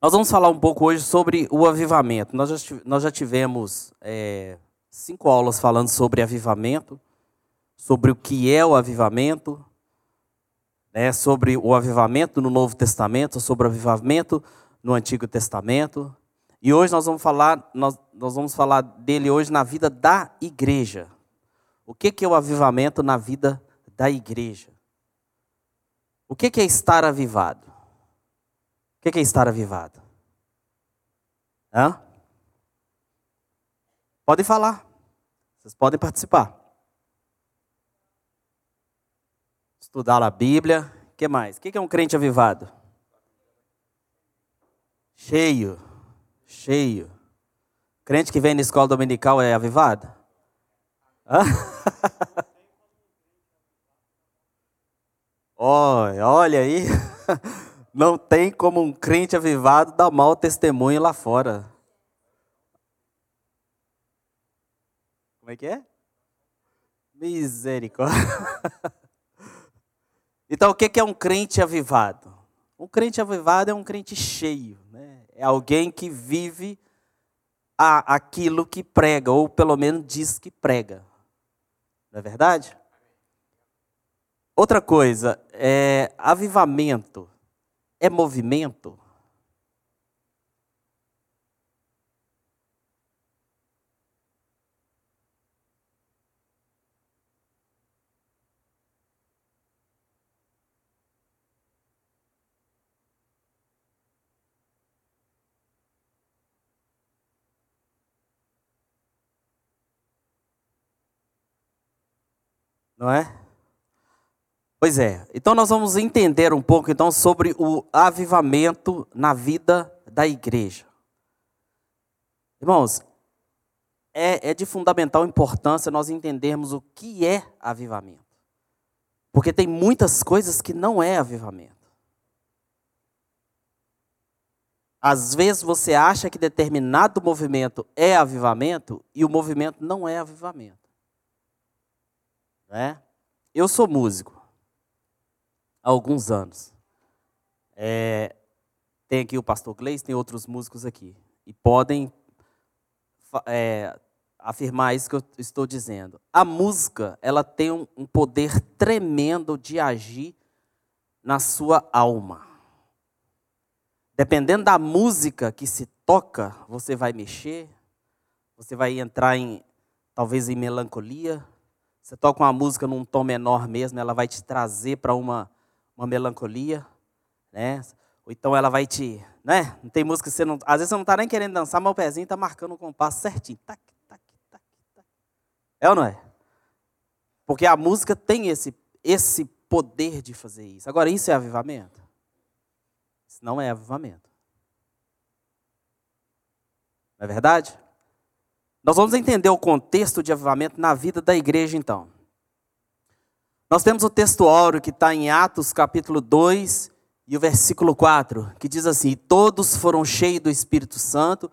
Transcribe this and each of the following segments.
Nós vamos falar um pouco hoje sobre o avivamento. Nós já, nós já tivemos é, cinco aulas falando sobre avivamento, sobre o que é o avivamento, né, sobre o avivamento no Novo Testamento, sobre o avivamento no Antigo Testamento. E hoje nós vamos falar, nós, nós vamos falar dele hoje na vida da igreja. O que, que é o avivamento na vida da igreja? O que, que é estar avivado? O que é estar avivado? Hã? Podem falar. Vocês podem participar. Estudar a Bíblia. O que mais? O que é um crente avivado? Cheio. Cheio. Crente que vem na escola dominical é avivado? Hã? olha, olha aí. Não tem como um crente avivado dar mau testemunho lá fora. Como é que é? Misericórdia. Então, o que é um crente avivado? Um crente avivado é um crente cheio. Né? É alguém que vive a, aquilo que prega, ou pelo menos diz que prega. Não é verdade? Outra coisa, é avivamento é movimento? Não é? Pois é. Então nós vamos entender um pouco então sobre o avivamento na vida da igreja. Irmãos, é, é de fundamental importância nós entendermos o que é avivamento. Porque tem muitas coisas que não é avivamento. Às vezes você acha que determinado movimento é avivamento e o movimento não é avivamento. Né? Eu sou músico há alguns anos. É, tem aqui o pastor Gleis, tem outros músicos aqui. E podem é, afirmar isso que eu estou dizendo. A música, ela tem um, um poder tremendo de agir na sua alma. Dependendo da música que se toca, você vai mexer, você vai entrar em, talvez em melancolia. Você toca uma música num tom menor mesmo, ela vai te trazer para uma uma melancolia, né? Ou então ela vai te, né? Não tem música que você não, às vezes você não está nem querendo dançar, mas o pezinho está marcando o compasso certinho. Tac, tac, tac, tac. É ou não é? Porque a música tem esse esse poder de fazer isso. Agora isso é avivamento? Isso não é avivamento. Não é verdade? Nós vamos entender o contexto de avivamento na vida da igreja então. Nós temos o texto áureo que está em Atos capítulo 2 e o versículo 4, que diz assim: Todos foram cheios do Espírito Santo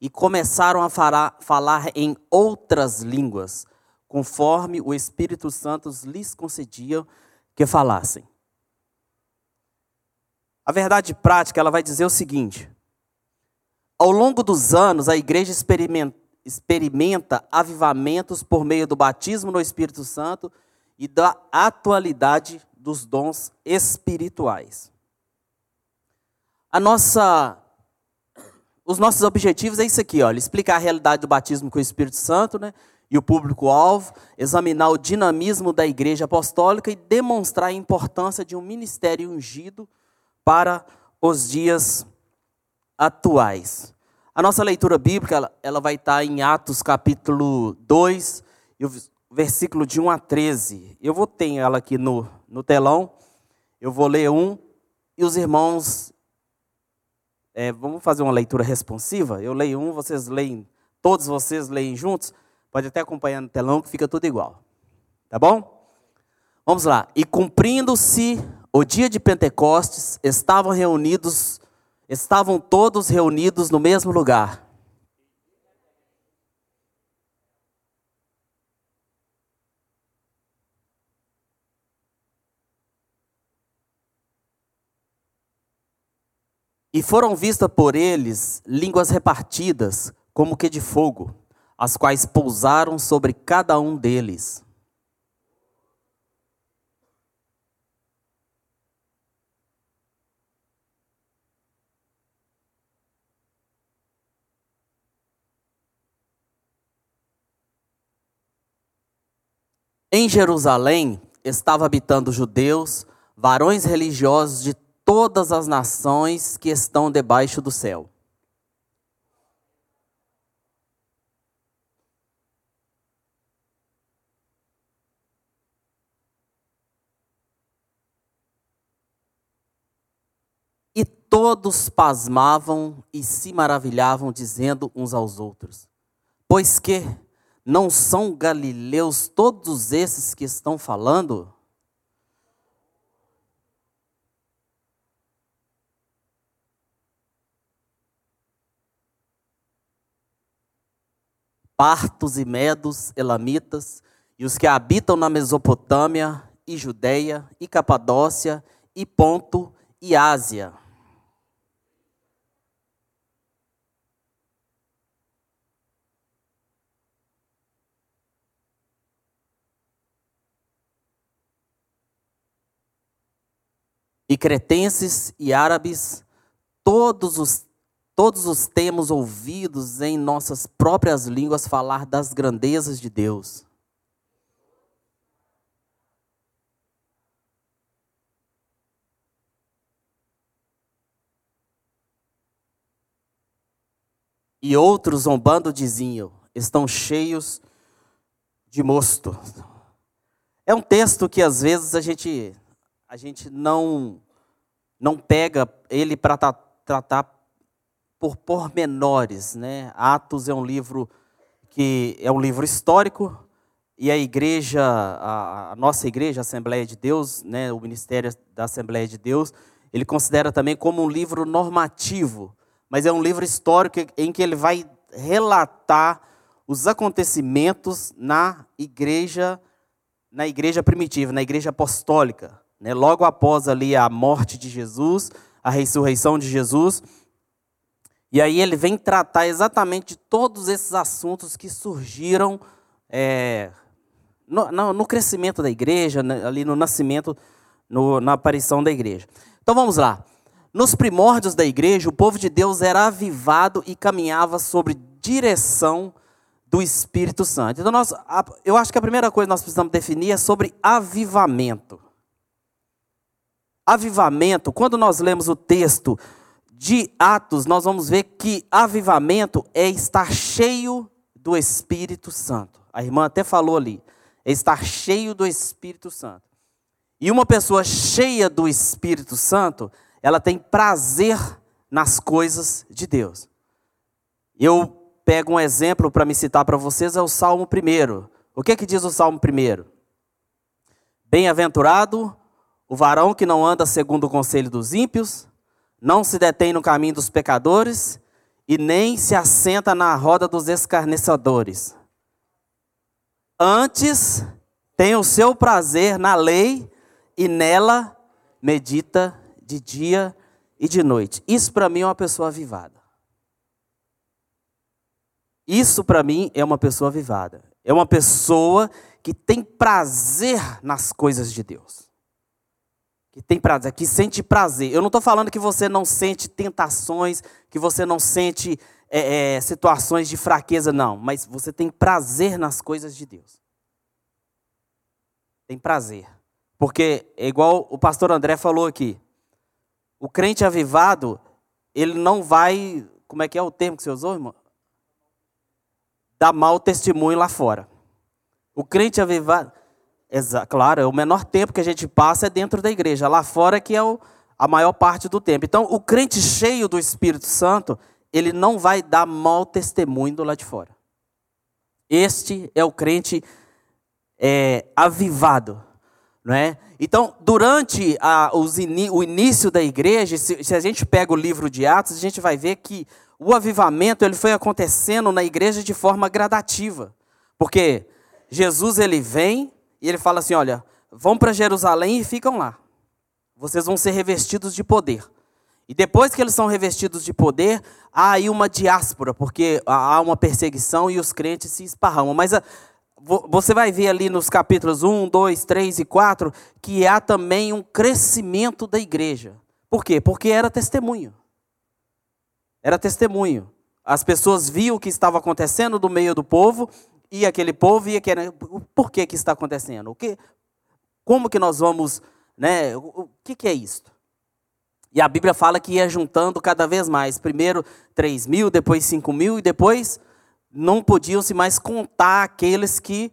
e começaram a falar em outras línguas, conforme o Espírito Santo lhes concedia que falassem. A verdade prática, ela vai dizer o seguinte: ao longo dos anos, a igreja experimenta, experimenta avivamentos por meio do batismo no Espírito Santo e da atualidade dos dons espirituais. A nossa os nossos objetivos é isso aqui, olha, explicar a realidade do batismo com o Espírito Santo, né? E o público-alvo, examinar o dinamismo da igreja apostólica e demonstrar a importância de um ministério ungido para os dias atuais. A nossa leitura bíblica, ela, ela vai estar em Atos capítulo 2, versículo de 1 a 13. Eu vou ter ela aqui no, no telão. Eu vou ler um e os irmãos. É, vamos fazer uma leitura responsiva? Eu leio um, vocês leem, todos vocês leem juntos. Pode até acompanhar no telão que fica tudo igual. Tá bom? Vamos lá. E cumprindo-se o dia de Pentecostes, estavam reunidos, estavam todos reunidos no mesmo lugar. E foram vistas por eles línguas repartidas, como que de fogo, as quais pousaram sobre cada um deles. Em Jerusalém estava habitando judeus, varões religiosos de todas as nações que estão debaixo do céu. E todos pasmavam e se maravilhavam, dizendo uns aos outros: Pois que não são galileus todos esses que estão falando? Partos e medos, elamitas, e os que habitam na Mesopotâmia, e Judéia, e Capadócia, e Ponto, e Ásia. E cretenses e árabes, todos os, todos os temos ouvidos em nossas próprias línguas falar das grandezas de Deus. E outros zombando diziam: estão cheios de mosto. É um texto que às vezes a gente a gente não não pega ele para tratar por pormenores, né? Atos é um livro que é um livro histórico e a igreja, a, a, nossa igreja, a Assembleia de Deus, né, o ministério da Assembleia de Deus, ele considera também como um livro normativo, mas é um livro histórico em que ele vai relatar os acontecimentos na igreja, na igreja primitiva, na igreja apostólica né, logo após ali a morte de Jesus, a ressurreição de Jesus. E aí ele vem tratar exatamente de todos esses assuntos que surgiram é, no, no, no, crescimento da igreja, né, ali no nascimento, no, na aparição da igreja. Então vamos lá. Nos primórdios da igreja, o povo de Deus era avivado e caminhava sobre direção do Espírito Santo. Então, nós, eu acho que a primeira coisa que nós precisamos definir é sobre avivamento avivamento, quando nós lemos o texto de Atos, nós vamos ver que avivamento é estar cheio do Espírito Santo. A irmã até falou ali, é estar cheio do Espírito Santo. E uma pessoa cheia do Espírito Santo, ela tem prazer nas coisas de Deus. Eu pego um exemplo para me citar para vocês, é o Salmo 1. O que, é que diz o Salmo 1? Bem-aventurado o varão que não anda segundo o conselho dos ímpios, não se detém no caminho dos pecadores e nem se assenta na roda dos escarnecedores. Antes tem o seu prazer na lei e nela medita de dia e de noite. Isso para mim é uma pessoa avivada. Isso para mim é uma pessoa avivada. É uma pessoa que tem prazer nas coisas de Deus que tem prazer, que sente prazer. Eu não estou falando que você não sente tentações, que você não sente é, é, situações de fraqueza, não. Mas você tem prazer nas coisas de Deus. Tem prazer. Porque, é igual o pastor André falou aqui, o crente avivado, ele não vai. Como é que é o termo que você usou, irmão? Dar mau testemunho lá fora. O crente avivado. Exa claro, o menor tempo que a gente passa é dentro da igreja, lá fora que é o, a maior parte do tempo. Então, o crente cheio do Espírito Santo, ele não vai dar mau testemunho do lado de fora. Este é o crente é, avivado. Não é? Então, durante a, o início da igreja, se, se, a gente pega o livro de Atos, a gente vai ver que o avivamento ele foi acontecendo na igreja de forma gradativa. Porque Jesus ele vem, e ele fala assim: olha, vão para Jerusalém e ficam lá. Vocês vão ser revestidos de poder. E depois que eles são revestidos de poder, há aí uma diáspora, porque há uma perseguição e os crentes se esparramam. Mas a, você vai ver ali nos capítulos 1, 2, 3 e 4 que há também um crescimento da igreja. Por quê? Porque era testemunho. Era testemunho. As pessoas viam o que estava acontecendo no meio do povo e aquele povo ia querer, por que que está acontecendo? O que, como que nós vamos, né? O que que é isto? E a Bíblia fala que ia juntando cada vez mais. Primeiro 3 mil, depois 5 mil e depois não podiam se mais contar aqueles que,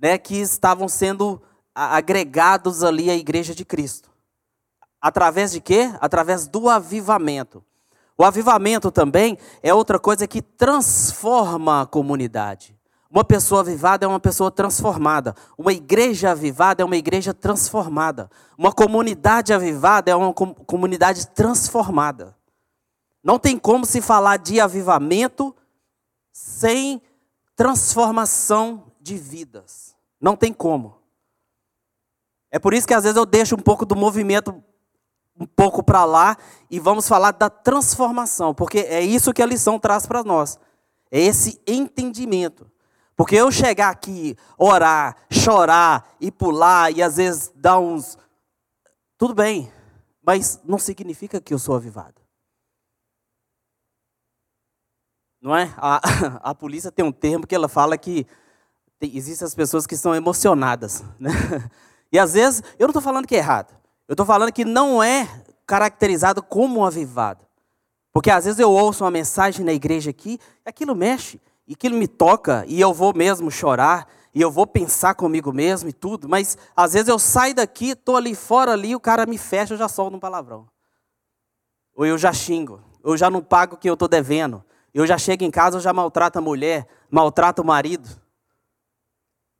né, que estavam sendo agregados ali à igreja de Cristo. Através de quê? Através do avivamento. O avivamento também é outra coisa que transforma a comunidade. Uma pessoa avivada é uma pessoa transformada. Uma igreja avivada é uma igreja transformada. Uma comunidade avivada é uma comunidade transformada. Não tem como se falar de avivamento sem transformação de vidas. Não tem como. É por isso que às vezes eu deixo um pouco do movimento um pouco para lá e vamos falar da transformação, porque é isso que a lição traz para nós. É esse entendimento. Porque eu chegar aqui, orar, chorar e pular e às vezes dar uns. Tudo bem, mas não significa que eu sou avivado. Não é? A, a polícia tem um termo que ela fala que tem, existem as pessoas que são emocionadas. Né? E às vezes, eu não estou falando que é errado. Eu estou falando que não é caracterizado como um avivado. Porque às vezes eu ouço uma mensagem na igreja aqui, aquilo mexe e aquilo me toca e eu vou mesmo chorar e eu vou pensar comigo mesmo e tudo, mas às vezes eu saio daqui, estou ali fora ali, o cara me fecha, eu já solto um palavrão. Ou eu já xingo, eu já não pago o que eu estou devendo. Eu já chego em casa, eu já maltrato a mulher, maltrato o marido.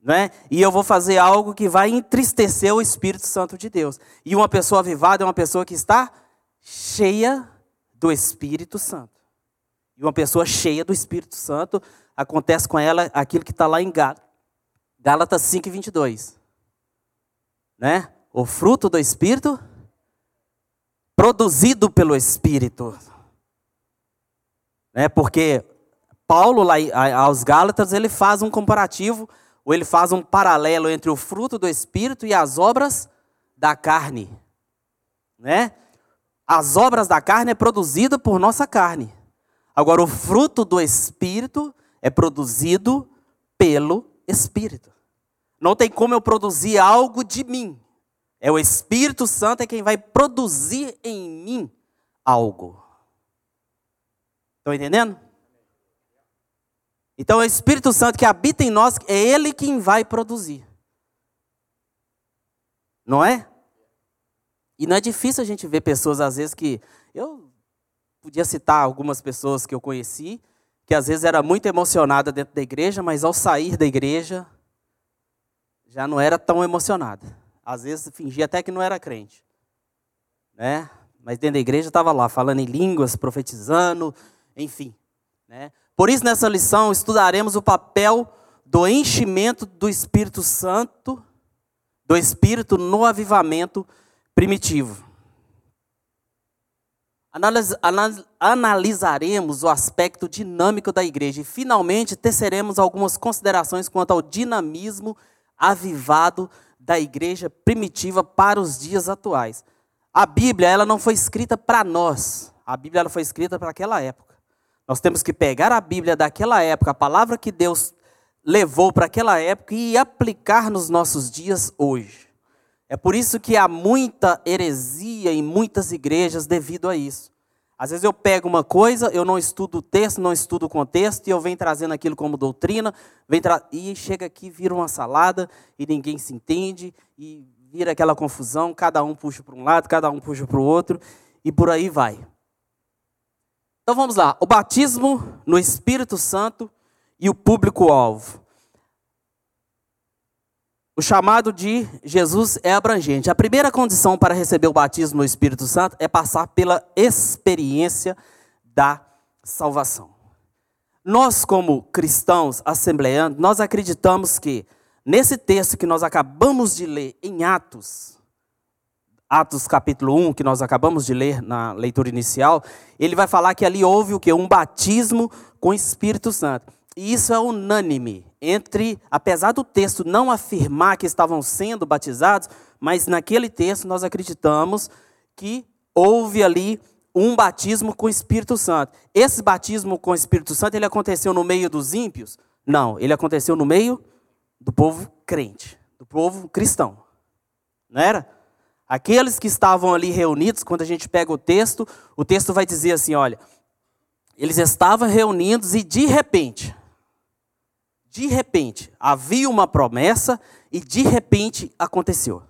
Né? E eu vou fazer algo que vai entristecer o Espírito Santo de Deus. E uma pessoa avivada é uma pessoa que está cheia do Espírito Santo. E uma pessoa cheia do Espírito Santo, acontece com ela aquilo que está lá em Gálatas 5, 22. Né? O fruto do Espírito, produzido pelo Espírito. Né? Porque Paulo, lá aos Gálatas, ele faz um comparativo, ou ele faz um paralelo entre o fruto do Espírito e as obras da carne. Né? As obras da carne é produzida por nossa carne. Agora, o fruto do Espírito é produzido pelo Espírito. Não tem como eu produzir algo de mim. É o Espírito Santo é quem vai produzir em mim algo. Estão entendendo? Então, é o Espírito Santo que habita em nós, é Ele quem vai produzir. Não é? E não é difícil a gente ver pessoas, às vezes, que. Eu podia citar algumas pessoas que eu conheci, que às vezes era muito emocionada dentro da igreja, mas ao sair da igreja já não era tão emocionada. Às vezes fingia até que não era crente. Né? Mas dentro da igreja estava lá, falando em línguas, profetizando, enfim. Né? Por isso, nessa lição, estudaremos o papel do enchimento do Espírito Santo, do Espírito no avivamento primitivo analisaremos o aspecto dinâmico da igreja e, finalmente, teceremos algumas considerações quanto ao dinamismo avivado da igreja primitiva para os dias atuais. A Bíblia ela não foi escrita para nós, a Bíblia ela foi escrita para aquela época. Nós temos que pegar a Bíblia daquela época, a palavra que Deus levou para aquela época e aplicar nos nossos dias hoje. É por isso que há muita heresia em muitas igrejas devido a isso. Às vezes eu pego uma coisa, eu não estudo o texto, não estudo o contexto, e eu venho trazendo aquilo como doutrina, vem tra... e chega aqui, vira uma salada, e ninguém se entende, e vira aquela confusão, cada um puxa para um lado, cada um puxa para o outro, e por aí vai. Então vamos lá, o batismo no Espírito Santo e o público-alvo. O chamado de Jesus é abrangente. A primeira condição para receber o batismo no Espírito Santo é passar pela experiência da salvação. Nós, como cristãos assembleanos, nós acreditamos que nesse texto que nós acabamos de ler em Atos, Atos capítulo 1, que nós acabamos de ler na leitura inicial, ele vai falar que ali houve o que? Um batismo com o Espírito Santo. E isso é unânime entre, apesar do texto não afirmar que estavam sendo batizados, mas naquele texto nós acreditamos que houve ali um batismo com o Espírito Santo. Esse batismo com o Espírito Santo, ele aconteceu no meio dos ímpios? Não, ele aconteceu no meio do povo crente, do povo cristão. Não era? Aqueles que estavam ali reunidos, quando a gente pega o texto, o texto vai dizer assim: olha, eles estavam reunidos e de repente, de repente, havia uma promessa e de repente aconteceu.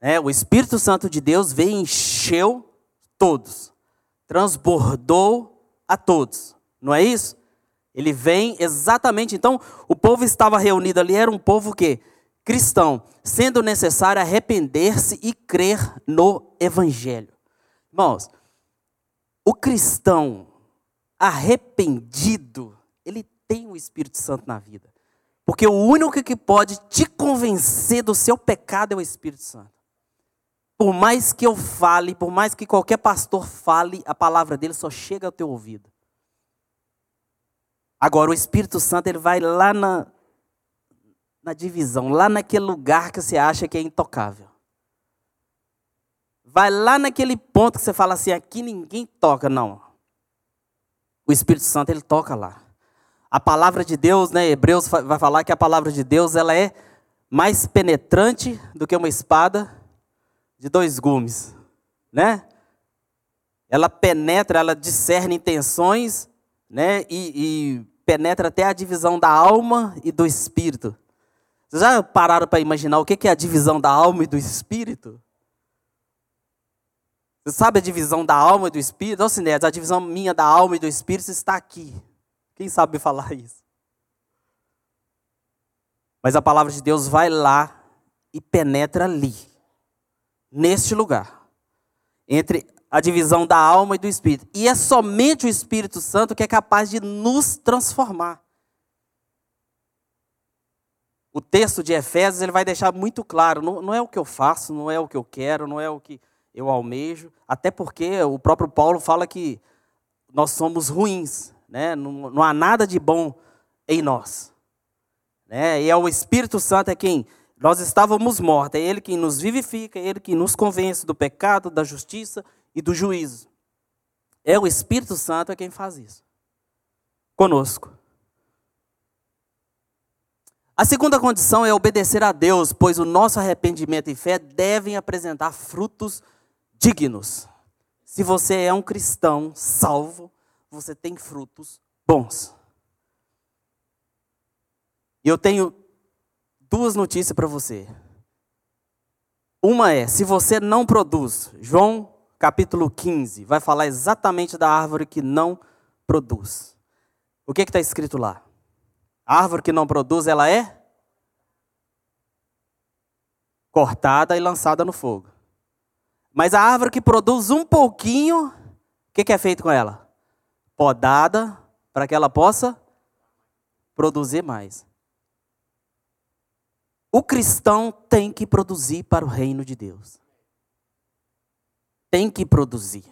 É, o Espírito Santo de Deus veio e encheu todos, transbordou a todos, não é isso? Ele vem exatamente, então, o povo estava reunido ali, era um povo que cristão, sendo necessário arrepender-se e crer no Evangelho. Irmãos, o cristão arrependido, tem o Espírito Santo na vida. Porque o único que pode te convencer do seu pecado é o Espírito Santo. Por mais que eu fale, por mais que qualquer pastor fale, a palavra dele só chega ao teu ouvido. Agora, o Espírito Santo, ele vai lá na, na divisão, lá naquele lugar que você acha que é intocável. Vai lá naquele ponto que você fala assim, aqui ninguém toca, não. O Espírito Santo ele toca lá. A palavra de Deus, né, Hebreus vai falar que a palavra de Deus ela é mais penetrante do que uma espada de dois gumes, né? Ela penetra, ela discerne intenções, né? E, e penetra até a divisão da alma e do espírito. Vocês já pararam para imaginar o que é a divisão da alma e do espírito? Você sabe a divisão da alma e do espírito? Ô, Sinéas, a divisão minha da alma e do espírito está aqui. Quem sabe falar isso? Mas a palavra de Deus vai lá e penetra ali, neste lugar, entre a divisão da alma e do espírito. E é somente o Espírito Santo que é capaz de nos transformar. O texto de Efésios ele vai deixar muito claro: não, não é o que eu faço, não é o que eu quero, não é o que eu almejo. Até porque o próprio Paulo fala que nós somos ruins, né? não, não há nada de bom em nós. Né? E é o Espírito Santo é quem nós estávamos mortos, é Ele quem nos vivifica, é Ele que nos convence do pecado, da justiça e do juízo. É o Espírito Santo é quem faz isso. Conosco. A segunda condição é obedecer a Deus, pois o nosso arrependimento e fé devem apresentar frutos dignos. Se você é um cristão salvo, você tem frutos bons. E eu tenho duas notícias para você. Uma é, se você não produz, João capítulo 15, vai falar exatamente da árvore que não produz. O que está escrito lá? A árvore que não produz, ela é cortada e lançada no fogo. Mas a árvore que produz um pouquinho, o que é feito com ela? Podada para que ela possa produzir mais. O cristão tem que produzir para o reino de Deus tem que produzir.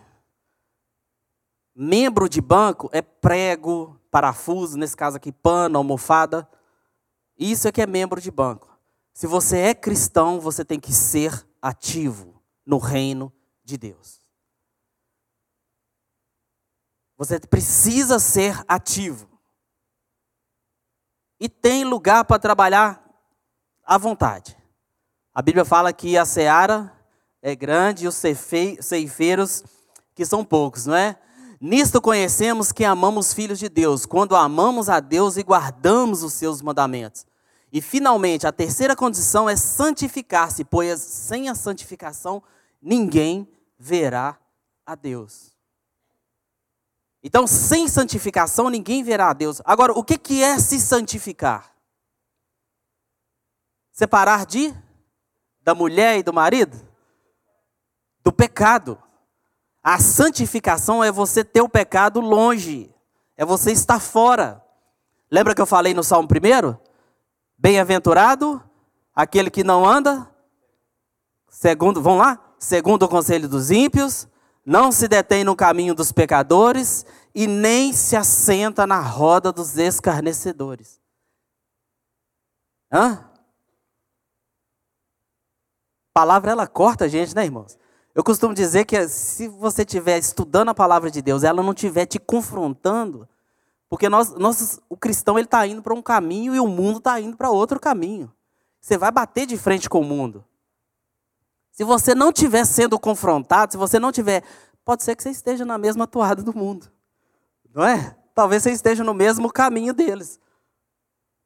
Membro de banco é prego, parafuso, nesse caso aqui, pano, almofada. Isso é que é membro de banco. Se você é cristão, você tem que ser ativo no reino de Deus. Você precisa ser ativo. E tem lugar para trabalhar à vontade. A Bíblia fala que a seara é grande e os ceifeiros que são poucos, não é? Nisto conhecemos que amamos filhos de Deus, quando amamos a Deus e guardamos os seus mandamentos. E finalmente, a terceira condição é santificar-se, pois sem a santificação ninguém verá a Deus. Então, sem santificação ninguém verá a Deus. Agora, o que é se santificar? Separar de da mulher e do marido? do pecado. A santificação é você ter o pecado longe, é você estar fora. Lembra que eu falei no Salmo primeiro? Bem-aventurado aquele que não anda Segundo, vamos lá? Segundo o conselho dos ímpios, não se detém no caminho dos pecadores e nem se assenta na roda dos escarnecedores. Hã? A palavra ela corta a gente, né, irmãos? Eu costumo dizer que se você estiver estudando a palavra de Deus, ela não estiver te confrontando, porque nós, nós, o cristão ele está indo para um caminho e o mundo está indo para outro caminho. Você vai bater de frente com o mundo. Se você não estiver sendo confrontado, se você não tiver, pode ser que você esteja na mesma toada do mundo. Não é? Talvez você esteja no mesmo caminho deles.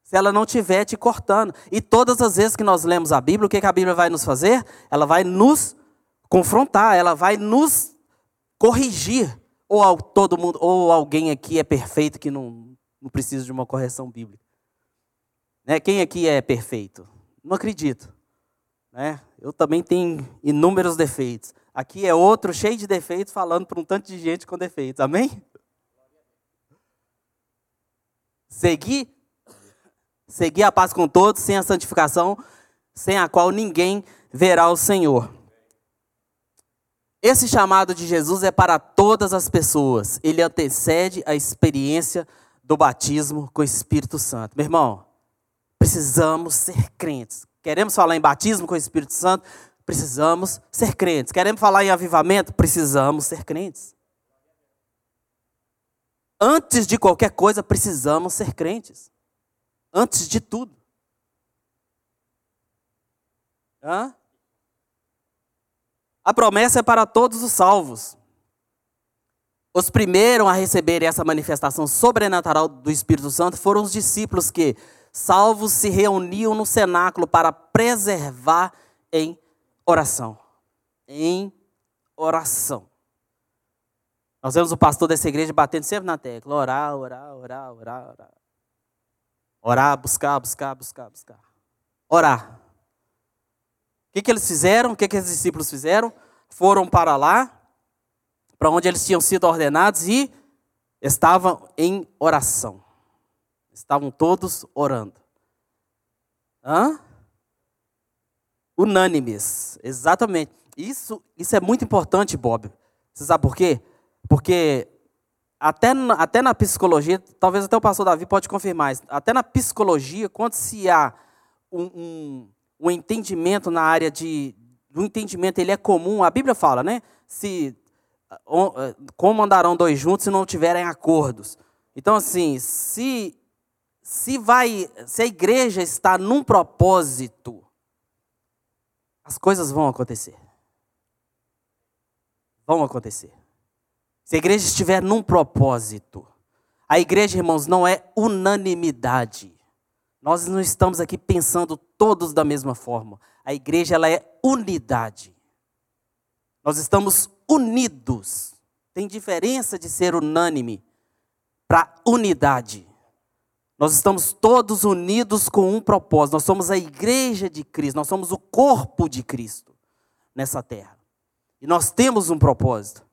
Se ela não estiver te cortando. E todas as vezes que nós lemos a Bíblia, o que a Bíblia vai nos fazer? Ela vai nos confrontar, ela vai nos corrigir. Ou todo mundo, ou alguém aqui é perfeito que não, não precisa de uma correção bíblica. Né? Quem aqui é perfeito? Não acredito. Né? Eu também tenho inúmeros defeitos. Aqui é outro cheio de defeitos, falando para um tanto de gente com defeitos. Amém? Seguir, seguir a paz com todos, sem a santificação, sem a qual ninguém verá o Senhor. Esse chamado de Jesus é para todas as pessoas. Ele antecede a experiência do batismo com o Espírito Santo. Meu irmão, precisamos ser crentes. Queremos falar em batismo com o Espírito Santo? Precisamos ser crentes. Queremos falar em avivamento? Precisamos ser crentes. Antes de qualquer coisa, precisamos ser crentes. Antes de tudo. Hã? A promessa é para todos os salvos. Os primeiros a receber essa manifestação sobrenatural do Espírito Santo foram os discípulos que, salvos, se reuniam no cenáculo para preservar em oração. Em oração. Nós vemos o pastor dessa igreja batendo sempre na tecla: orar, orar, orar, orar, orar. Orar, buscar, buscar, buscar, buscar. Orar. O que, que eles fizeram? O que, que os discípulos fizeram? Foram para lá, para onde eles tinham sido ordenados e estavam em oração. Estavam todos orando. Hã? Unânimes, exatamente. Isso, isso é muito importante, Bob. Você sabe por quê? Porque até até na psicologia, talvez até o pastor Davi pode confirmar isso, até na psicologia, quando se há um, um, um entendimento na área de. O entendimento ele é comum, a Bíblia fala, né? Se, como andarão dois juntos se não tiverem acordos? Então, assim, se, se, vai, se a igreja está num propósito, as coisas vão acontecer. Vão acontecer. Se a igreja estiver num propósito, a igreja, irmãos, não é unanimidade. Nós não estamos aqui pensando todos da mesma forma. A igreja ela é unidade. Nós estamos unidos. Tem diferença de ser unânime para unidade. Nós estamos todos unidos com um propósito. Nós somos a igreja de Cristo, nós somos o corpo de Cristo nessa terra. E nós temos um propósito.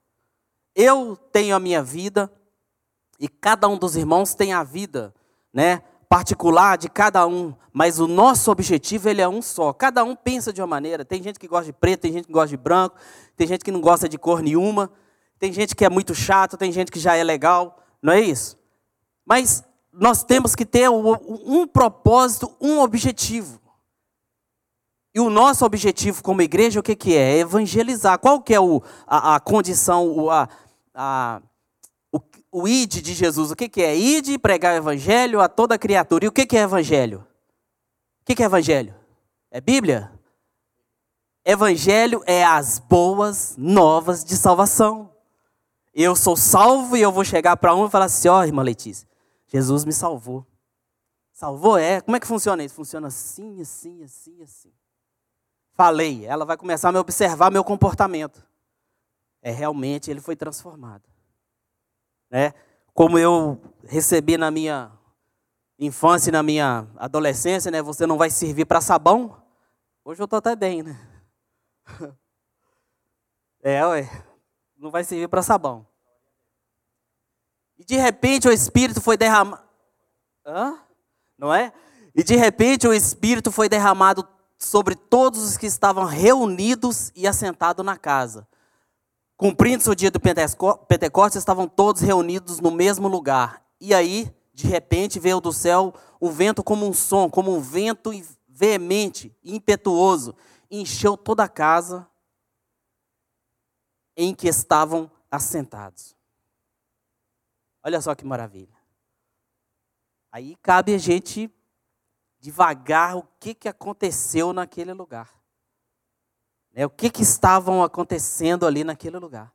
Eu tenho a minha vida e cada um dos irmãos tem a vida, né, particular de cada um, mas o nosso objetivo ele é um só. Cada um pensa de uma maneira. Tem gente que gosta de preto, tem gente que gosta de branco, tem gente que não gosta de cor nenhuma, tem gente que é muito chato, tem gente que já é legal, não é isso? Mas nós temos que ter um propósito, um objetivo. E o nosso objetivo como igreja, o que, que é? É evangelizar. Qual que é o, a, a condição, a, a, o, o id de Jesus? O que, que é? Id pregar o evangelho a toda criatura. E o que, que é evangelho? O que, que é evangelho? É Bíblia? Evangelho é as boas novas de salvação. Eu sou salvo e eu vou chegar para um e falar assim: ó, oh, irmã Letícia, Jesus me salvou. Salvou? É. Como é que funciona isso? Funciona assim, assim, assim, assim falei, ela vai começar a me observar meu comportamento. É realmente ele foi transformado. Né? Como eu recebi na minha infância e na minha adolescência, né? Você não vai servir para sabão. Hoje eu estou até bem, né? É, ué. Não vai servir para sabão. E de repente o Espírito foi derramado. Hã? Não é? E de repente o Espírito foi derramado sobre todos os que estavam reunidos e assentados na casa. Cumprindo-se o dia do Pentecostes, estavam todos reunidos no mesmo lugar. E aí, de repente, veio do céu um vento como um som, como um vento veemente, impetuoso, encheu toda a casa em que estavam assentados. Olha só que maravilha. Aí cabe a gente devagar o que, que aconteceu naquele lugar. Né? O que, que estavam acontecendo ali naquele lugar.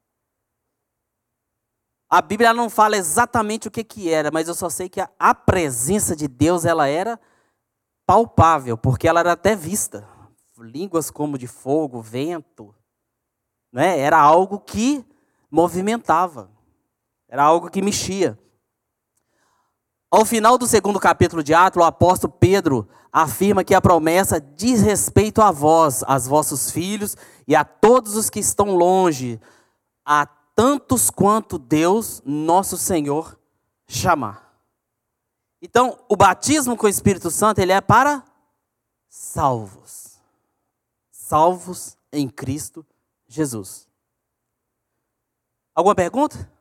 A Bíblia não fala exatamente o que, que era, mas eu só sei que a, a presença de Deus ela era palpável, porque ela era até vista. Línguas como de fogo, vento. Né? Era algo que movimentava. Era algo que mexia. Ao final do segundo capítulo de Atos, o apóstolo Pedro afirma que a promessa diz respeito a vós, aos vossos filhos e a todos os que estão longe, a tantos quanto Deus, nosso Senhor, chamar. Então, o batismo com o Espírito Santo, ele é para salvos. Salvos em Cristo Jesus. Alguma pergunta?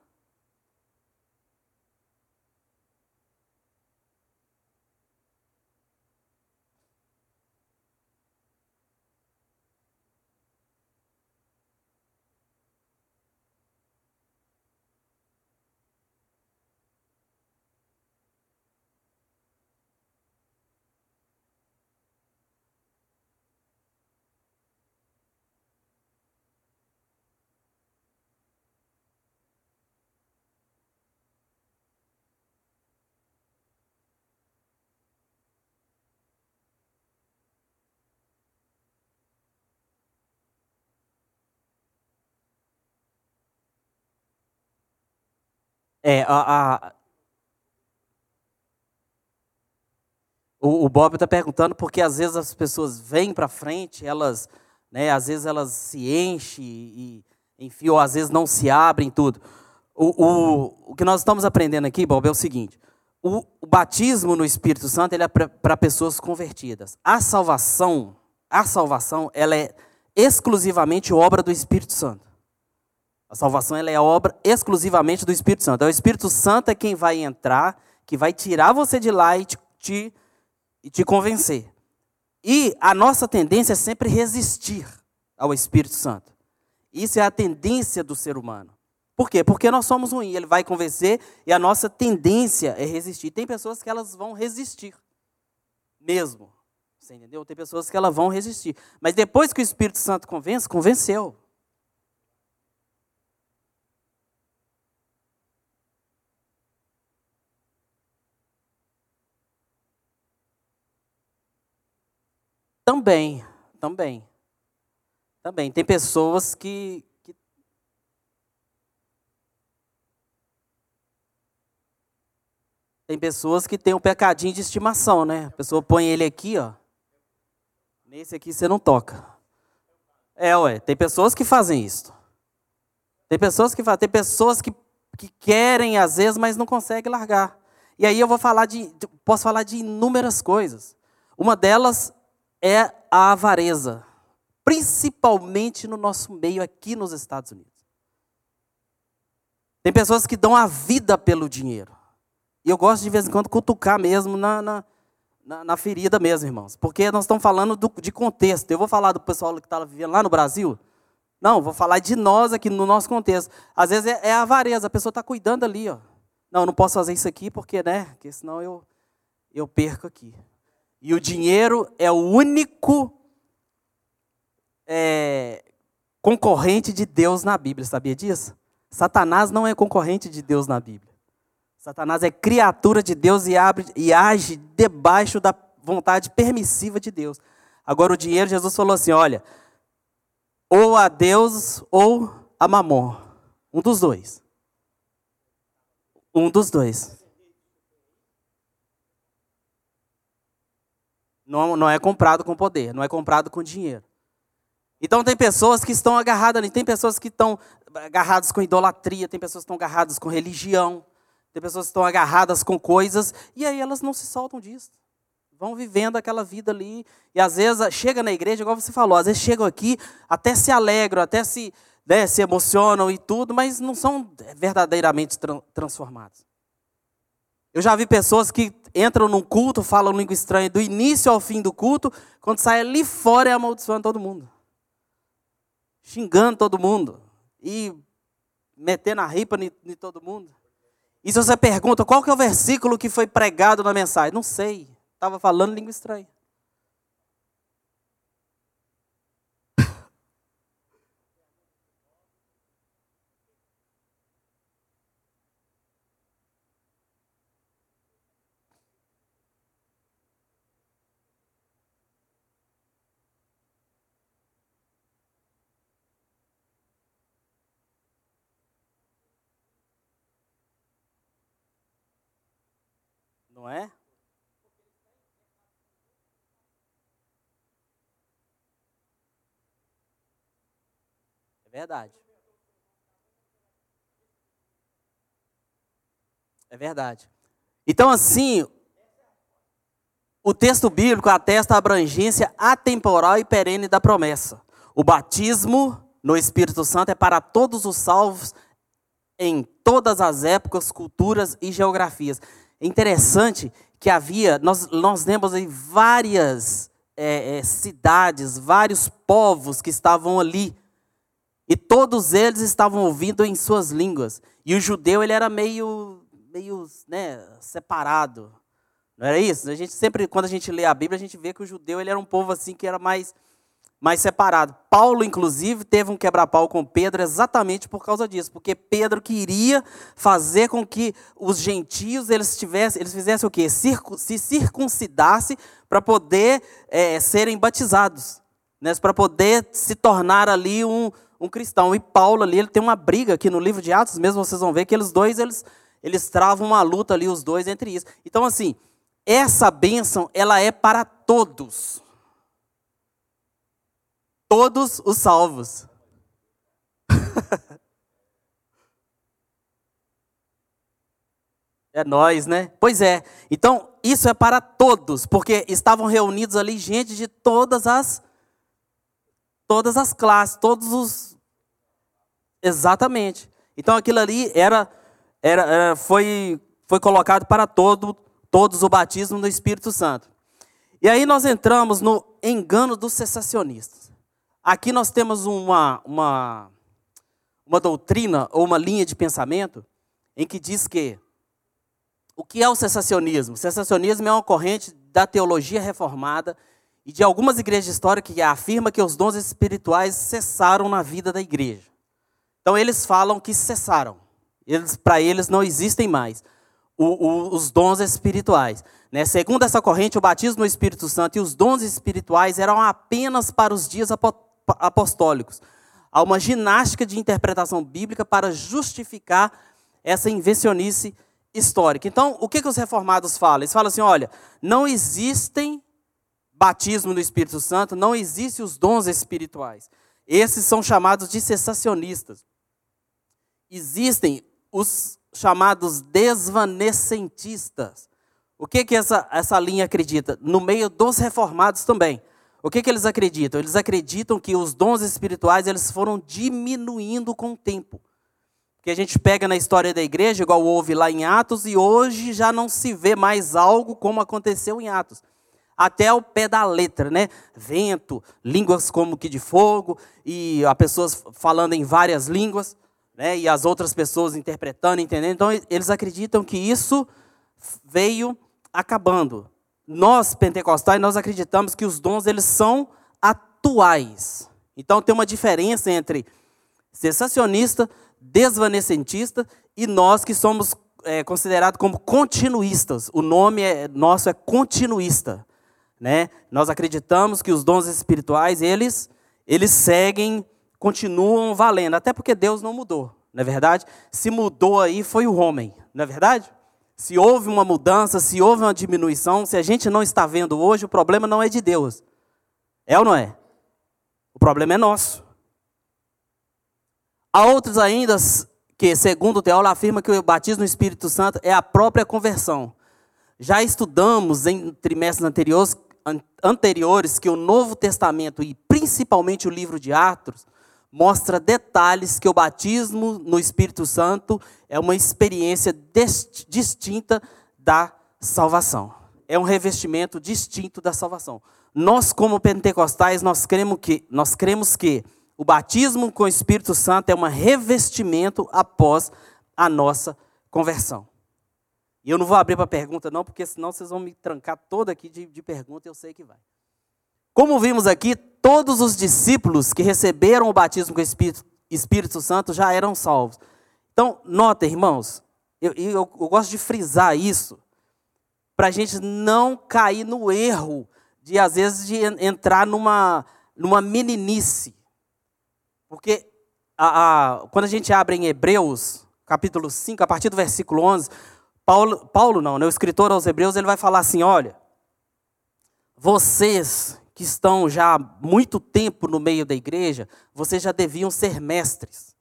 É, a, a... O, o, Bob está perguntando porque às vezes as pessoas vêm para frente, elas, né, às vezes elas se enchem e, enfim, ou às vezes não se abrem tudo. O, o, o que nós estamos aprendendo aqui, Bob, é o seguinte: o, o batismo no Espírito Santo ele é para pessoas convertidas. A salvação, a salvação, ela é exclusivamente obra do Espírito Santo. A salvação ela é obra exclusivamente do Espírito Santo. Então, o Espírito Santo é quem vai entrar, que vai tirar você de lá e te, te, e te convencer. E a nossa tendência é sempre resistir ao Espírito Santo. Isso é a tendência do ser humano. Por quê? Porque nós somos ruins. Ele vai convencer e a nossa tendência é resistir. Tem pessoas que elas vão resistir. Mesmo. Você entendeu? Tem pessoas que elas vão resistir. Mas depois que o Espírito Santo convence, convenceu. Também, também. Também. Tem pessoas que, que Tem pessoas que têm um pecadinho de estimação, né? A pessoa põe ele aqui, ó. Nesse aqui você não toca. É, ué. Tem pessoas que fazem isso. Tem pessoas que fazem. Tem pessoas que, que querem, às vezes, mas não conseguem largar. E aí eu vou falar de. Posso falar de inúmeras coisas. Uma delas é a avareza, principalmente no nosso meio aqui nos Estados Unidos. Tem pessoas que dão a vida pelo dinheiro. E eu gosto de vez em quando cutucar mesmo na, na, na, na ferida mesmo, irmãos. Porque nós estamos falando do, de contexto. Eu vou falar do pessoal que estava vivendo lá no Brasil. Não, vou falar de nós aqui no nosso contexto. Às vezes é, é a avareza, a pessoa está cuidando ali. Ó. Não, eu não posso fazer isso aqui porque, né? Porque senão eu, eu perco aqui. E o dinheiro é o único é, concorrente de Deus na Bíblia, sabia disso? Satanás não é concorrente de Deus na Bíblia. Satanás é criatura de Deus e, abre, e age debaixo da vontade permissiva de Deus. Agora, o dinheiro, Jesus falou assim: olha, ou a Deus ou a mamon. Um dos dois. Um dos dois. Não, não é comprado com poder, não é comprado com dinheiro. Então tem pessoas que estão agarradas ali, tem pessoas que estão agarradas com idolatria, tem pessoas que estão agarradas com religião, tem pessoas que estão agarradas com coisas, e aí elas não se soltam disso. Vão vivendo aquela vida ali. E às vezes chega na igreja, igual você falou, às vezes chegam aqui, até se alegram, até se, né, se emocionam e tudo, mas não são verdadeiramente tra transformados. Eu já vi pessoas que entram num culto, falam língua estranha do início ao fim do culto, quando sai ali fora é amaldiçoando todo mundo. Xingando todo mundo. E metendo a ripa em todo mundo. E se você pergunta qual que é o versículo que foi pregado na mensagem, não sei. Estava falando língua estranha. Não é? É verdade. É verdade. Então, assim, o texto bíblico atesta a abrangência atemporal e perene da promessa. O batismo no Espírito Santo é para todos os salvos em todas as épocas, culturas e geografias. É interessante que havia, nós, nós lemos aí várias é, é, cidades, vários povos que estavam ali. E todos eles estavam ouvindo em suas línguas. E o judeu, ele era meio, meio né, separado. Não era isso? A gente sempre, quando a gente lê a Bíblia, a gente vê que o judeu ele era um povo assim que era mais mais separado. Paulo, inclusive, teve um quebra-pau com Pedro exatamente por causa disso, porque Pedro queria fazer com que os gentios eles tivessem, eles fizessem o quê? Circo, se circuncidasse para poder é, serem batizados, né? para poder se tornar ali um, um cristão. E Paulo ali ele tem uma briga aqui no livro de Atos, mesmo vocês vão ver que eles dois eles eles travam uma luta ali os dois entre isso. Então assim, essa bênção ela é para todos todos os salvos. é nós, né? Pois é. Então, isso é para todos, porque estavam reunidos ali gente de todas as todas as classes, todos os Exatamente. Então aquilo ali era, era, era foi foi colocado para todo, todos o batismo no Espírito Santo. E aí nós entramos no engano dos cessacionistas. Aqui nós temos uma, uma, uma doutrina ou uma linha de pensamento em que diz que o que é o cessacionismo? O cessacionismo é uma corrente da teologia reformada e de algumas igrejas históricas que afirma que os dons espirituais cessaram na vida da igreja. Então eles falam que cessaram. Eles, Para eles não existem mais o, o, os dons espirituais. Né? Segundo essa corrente, o batismo no Espírito Santo e os dons espirituais eram apenas para os dias apostólicos. Há uma ginástica de interpretação bíblica para justificar essa invencionice histórica. Então, o que, que os reformados falam? Eles falam assim: olha, não existem batismo no Espírito Santo, não existem os dons espirituais. Esses são chamados de cessacionistas. Existem os chamados desvanecentistas. O que, que essa, essa linha acredita? No meio dos reformados também. O que, que eles acreditam? Eles acreditam que os dons espirituais eles foram diminuindo com o tempo. Que a gente pega na história da igreja, igual houve lá em Atos, e hoje já não se vê mais algo como aconteceu em Atos. Até o pé da letra, né? Vento, línguas como que de fogo, e as pessoas falando em várias línguas, né? E as outras pessoas interpretando, entendendo. Então, eles acreditam que isso veio acabando nós pentecostais nós acreditamos que os dons eles são atuais. Então tem uma diferença entre cessacionista, desvanecentista e nós que somos é, considerados como continuistas. O nome é, nosso é continuista, né? Nós acreditamos que os dons espirituais eles eles seguem, continuam valendo, até porque Deus não mudou, não é verdade? Se mudou aí foi o homem, não é verdade? Se houve uma mudança, se houve uma diminuição, se a gente não está vendo hoje, o problema não é de Deus. É ou não é? O problema é nosso. Há outros ainda que, segundo o teólogo, afirma que o batismo no Espírito Santo é a própria conversão. Já estudamos em trimestres anteriores, anteriores que o Novo Testamento e principalmente o livro de Atos mostra detalhes que o batismo no Espírito Santo é uma experiência distinta da salvação. É um revestimento distinto da salvação. Nós, como pentecostais, nós cremos que, nós cremos que o batismo com o Espírito Santo é um revestimento após a nossa conversão. E eu não vou abrir para pergunta, não, porque senão vocês vão me trancar toda aqui de, de pergunta, eu sei que vai. Como vimos aqui, todos os discípulos que receberam o batismo com o Espírito, Espírito Santo já eram salvos. Então, nota, irmãos, eu, eu, eu gosto de frisar isso, para a gente não cair no erro de, às vezes, de entrar numa, numa meninice. Porque a, a, quando a gente abre em Hebreus, capítulo 5, a partir do versículo 11, Paulo, Paulo não, né, o escritor aos Hebreus, ele vai falar assim: olha, vocês que estão já há muito tempo no meio da igreja, vocês já deviam ser mestres.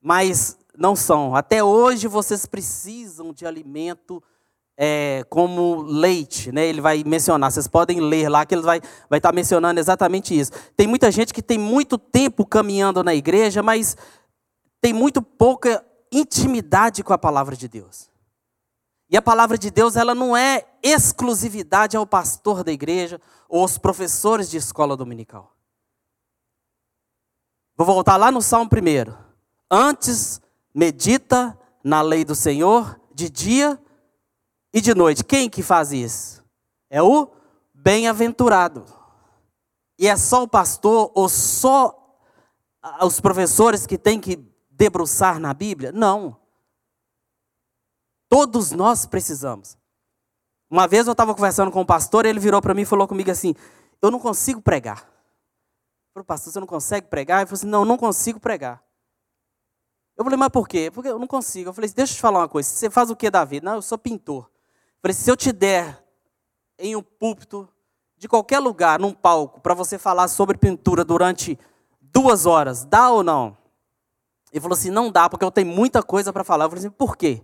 Mas não são. Até hoje vocês precisam de alimento é, como leite, né? Ele vai mencionar, vocês podem ler lá que ele vai, vai estar mencionando exatamente isso. Tem muita gente que tem muito tempo caminhando na igreja, mas tem muito pouca intimidade com a palavra de Deus. E a palavra de Deus, ela não é exclusividade ao pastor da igreja ou aos professores de escola dominical. Vou voltar lá no Salmo primeiro. Antes medita na lei do Senhor de dia e de noite. Quem que faz isso? É o bem-aventurado. E é só o pastor ou só os professores que têm que debruçar na Bíblia? Não. Todos nós precisamos. Uma vez eu estava conversando com um pastor, ele virou para mim e falou comigo assim: Eu não consigo pregar. Eu falei, pastor, você não consegue pregar? Ele falou assim: Não, não consigo pregar. Eu falei, mas por quê? Porque eu não consigo. Eu falei, deixa eu te falar uma coisa. Você faz o que da vida? Não, eu sou pintor. Eu falei, se eu te der em um púlpito, de qualquer lugar, num palco, para você falar sobre pintura durante duas horas, dá ou não? Ele falou assim, não dá, porque eu tenho muita coisa para falar. Eu falei assim, por quê?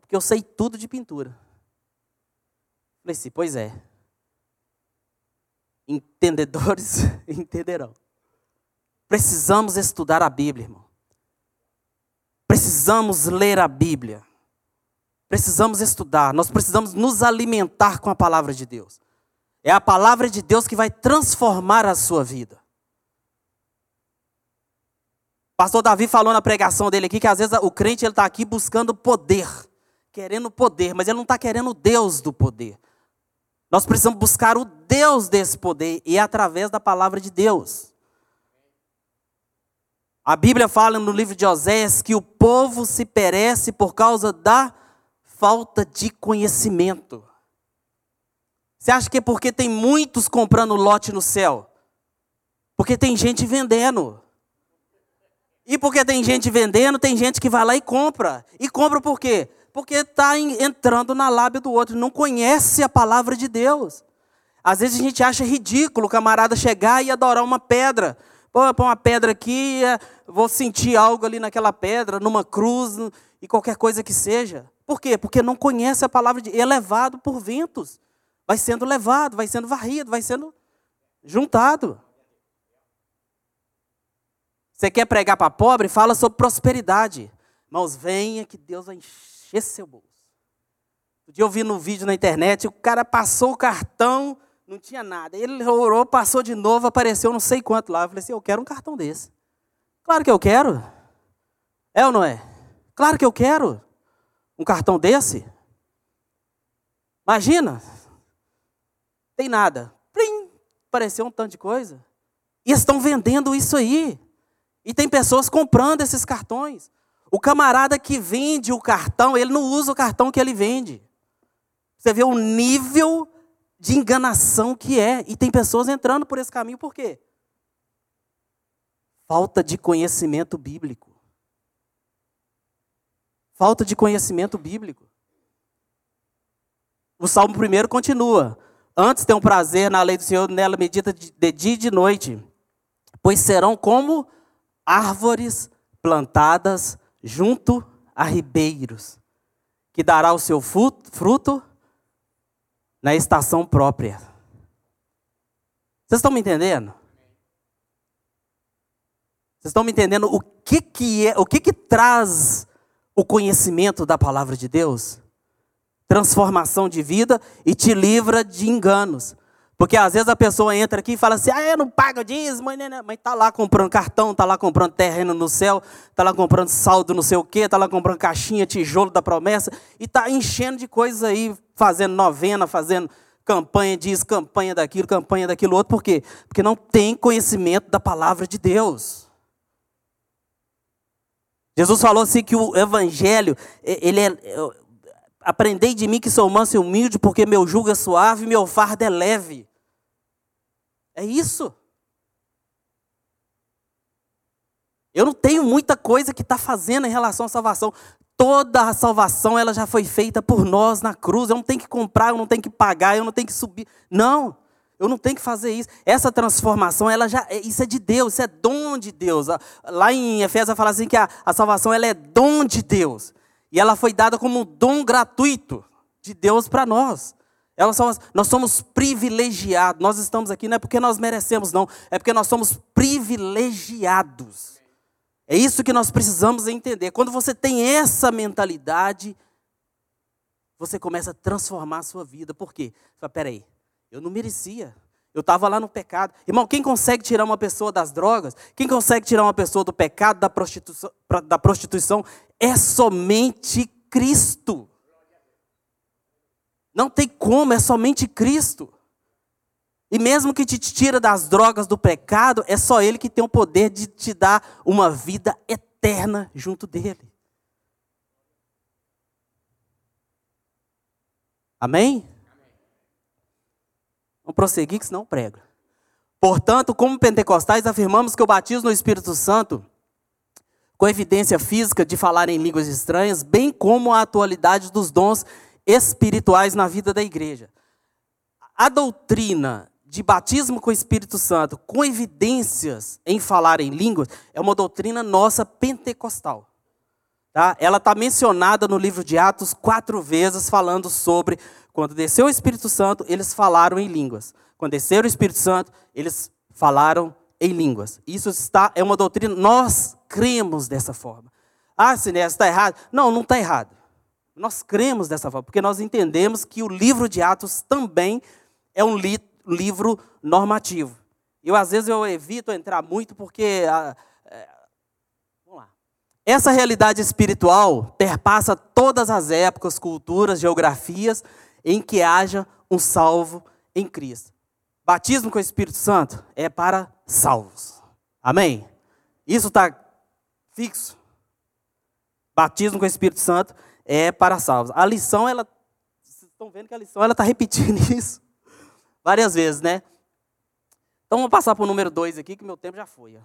Porque eu sei tudo de pintura. Falei assim, pois é. Entendedores entenderão. Precisamos estudar a Bíblia, irmão. Precisamos ler a Bíblia. Precisamos estudar, nós precisamos nos alimentar com a palavra de Deus. É a palavra de Deus que vai transformar a sua vida. Pastor Davi falou na pregação dele aqui que às vezes o crente ele está aqui buscando poder querendo poder, mas ele não está querendo o Deus do poder. Nós precisamos buscar o Deus desse poder e é através da palavra de Deus. A Bíblia fala no livro de Oséias que o povo se perece por causa da falta de conhecimento. Você acha que é porque tem muitos comprando lote no céu? Porque tem gente vendendo. E porque tem gente vendendo, tem gente que vai lá e compra. E compra por quê? Porque está entrando na lábia do outro, não conhece a palavra de Deus. Às vezes a gente acha ridículo o camarada chegar e adorar uma pedra. Pô, põe uma pedra aqui, é, vou sentir algo ali naquela pedra, numa cruz e qualquer coisa que seja. Por quê? Porque não conhece a palavra de Deus. É levado por ventos. Vai sendo levado, vai sendo varrido, vai sendo juntado. Você quer pregar para pobre? Fala sobre prosperidade. Irmãos, venha que Deus vai encher encher seu bolso. Um dia eu vi no vídeo na internet, o cara passou o cartão, não tinha nada. Ele orou, passou de novo, apareceu não sei quanto lá. Eu falei assim, eu quero um cartão desse. Claro que eu quero. É ou não é? Claro que eu quero um cartão desse. Imagina. Tem nada. Plim, apareceu um tanto de coisa. E estão vendendo isso aí. E tem pessoas comprando esses cartões. O camarada que vende o cartão, ele não usa o cartão que ele vende. Você vê o nível de enganação que é. E tem pessoas entrando por esse caminho, por quê? Falta de conhecimento bíblico. Falta de conhecimento bíblico. O Salmo primeiro continua. Antes tem um prazer na lei do Senhor, nela medita de dia e de noite. Pois serão como árvores plantadas junto a ribeiros, que dará o seu fruto na estação própria. Vocês estão me entendendo? Vocês estão me entendendo o que que é, o que que traz o conhecimento da palavra de Deus? Transformação de vida e te livra de enganos. Porque às vezes a pessoa entra aqui e fala assim: ah, eu não pago dízimo, né, né? mas está lá comprando cartão, está lá comprando terreno no céu, está lá comprando saldo não sei o quê, está lá comprando caixinha, tijolo da promessa, e está enchendo de coisas aí, fazendo novena, fazendo campanha disso, campanha daquilo, campanha daquilo outro. Por quê? Porque não tem conhecimento da palavra de Deus. Jesus falou assim que o evangelho, ele é, Aprendei de mim que sou manso e humilde, porque meu jugo é suave e meu fardo é leve. É isso. Eu não tenho muita coisa que está fazendo em relação à salvação. Toda a salvação ela já foi feita por nós na cruz. Eu não tenho que comprar, eu não tenho que pagar, eu não tenho que subir. Não, eu não tenho que fazer isso. Essa transformação, ela já, é, isso é de Deus, isso é dom de Deus. Lá em Efésios fala assim que a, a salvação ela é dom de Deus. E ela foi dada como um dom gratuito de Deus para nós. Somos, nós somos privilegiados. Nós estamos aqui não é porque nós merecemos, não. É porque nós somos privilegiados. É isso que nós precisamos entender. Quando você tem essa mentalidade, você começa a transformar a sua vida. Por quê? Você fala, peraí, eu não merecia. Eu estava lá no pecado. Irmão, quem consegue tirar uma pessoa das drogas? Quem consegue tirar uma pessoa do pecado, da prostituição, da prostituição é somente Cristo. Não tem como, é somente Cristo. E mesmo que te tira das drogas do pecado, é só Ele que tem o poder de te dar uma vida eterna junto dele. Amém? Vamos prosseguir, que senão prega. Portanto, como pentecostais, afirmamos que o batismo no Espírito Santo, com evidência física de falar em línguas estranhas, bem como a atualidade dos dons espirituais na vida da igreja. A doutrina de batismo com o Espírito Santo, com evidências em falar em línguas, é uma doutrina nossa pentecostal. Tá? Ela está mencionada no livro de Atos quatro vezes, falando sobre quando desceu o Espírito Santo, eles falaram em línguas. Quando desceu o Espírito Santo, eles falaram em línguas. Isso está é uma doutrina, nós cremos dessa forma. Ah, Sinés, está errado? Não, não está errado. Nós cremos dessa forma, porque nós entendemos que o livro de Atos também é um li livro normativo. Eu, às vezes, eu evito entrar muito, porque. Ah, é, vamos lá. Essa realidade espiritual perpassa todas as épocas, culturas, geografias em que haja um salvo em Cristo. Batismo com o Espírito Santo é para salvos. Amém? Isso está fixo. Batismo com o Espírito Santo é para salvos. A lição, ela. Vocês estão vendo que a lição ela está repetindo isso várias vezes, né? Então vamos passar para o número 2 aqui, que meu tempo já foi.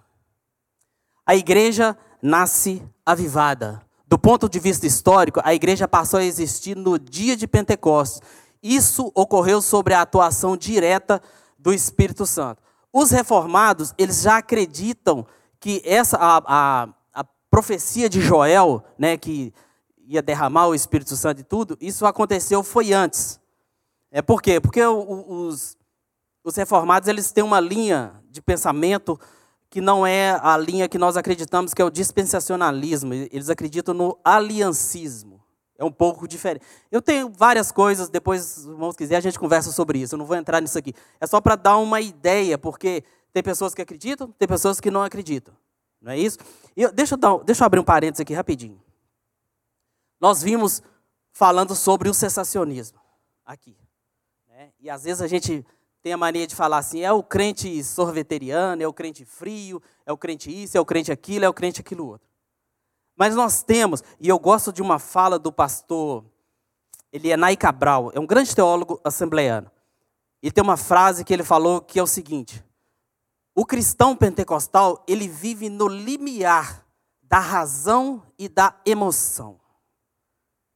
A igreja nasce avivada. Do ponto de vista histórico, a igreja passou a existir no dia de Pentecostes. Isso ocorreu sobre a atuação direta do Espírito Santo. Os reformados, eles já acreditam que essa a, a, a profecia de Joel, né, que ia derramar o Espírito Santo e tudo, isso aconteceu foi antes. É por quê? Porque os, os reformados eles têm uma linha de pensamento que não é a linha que nós acreditamos, que é o dispensacionalismo. Eles acreditam no aliancismo. É um pouco diferente. Eu tenho várias coisas, depois, se os irmãos quiserem, a gente conversa sobre isso. Eu não vou entrar nisso aqui. É só para dar uma ideia, porque tem pessoas que acreditam, tem pessoas que não acreditam. Não é isso? E eu, deixa, eu dar, deixa eu abrir um parênteses aqui rapidinho. Nós vimos falando sobre o sensacionismo aqui. Né? E às vezes a gente tem a mania de falar assim: é o crente sorveteriano, é o crente frio, é o crente isso, é o crente aquilo, é o crente aquilo outro. Mas nós temos, e eu gosto de uma fala do pastor Elienay Cabral, é um grande teólogo assembleano. E tem uma frase que ele falou que é o seguinte: o cristão pentecostal, ele vive no limiar da razão e da emoção.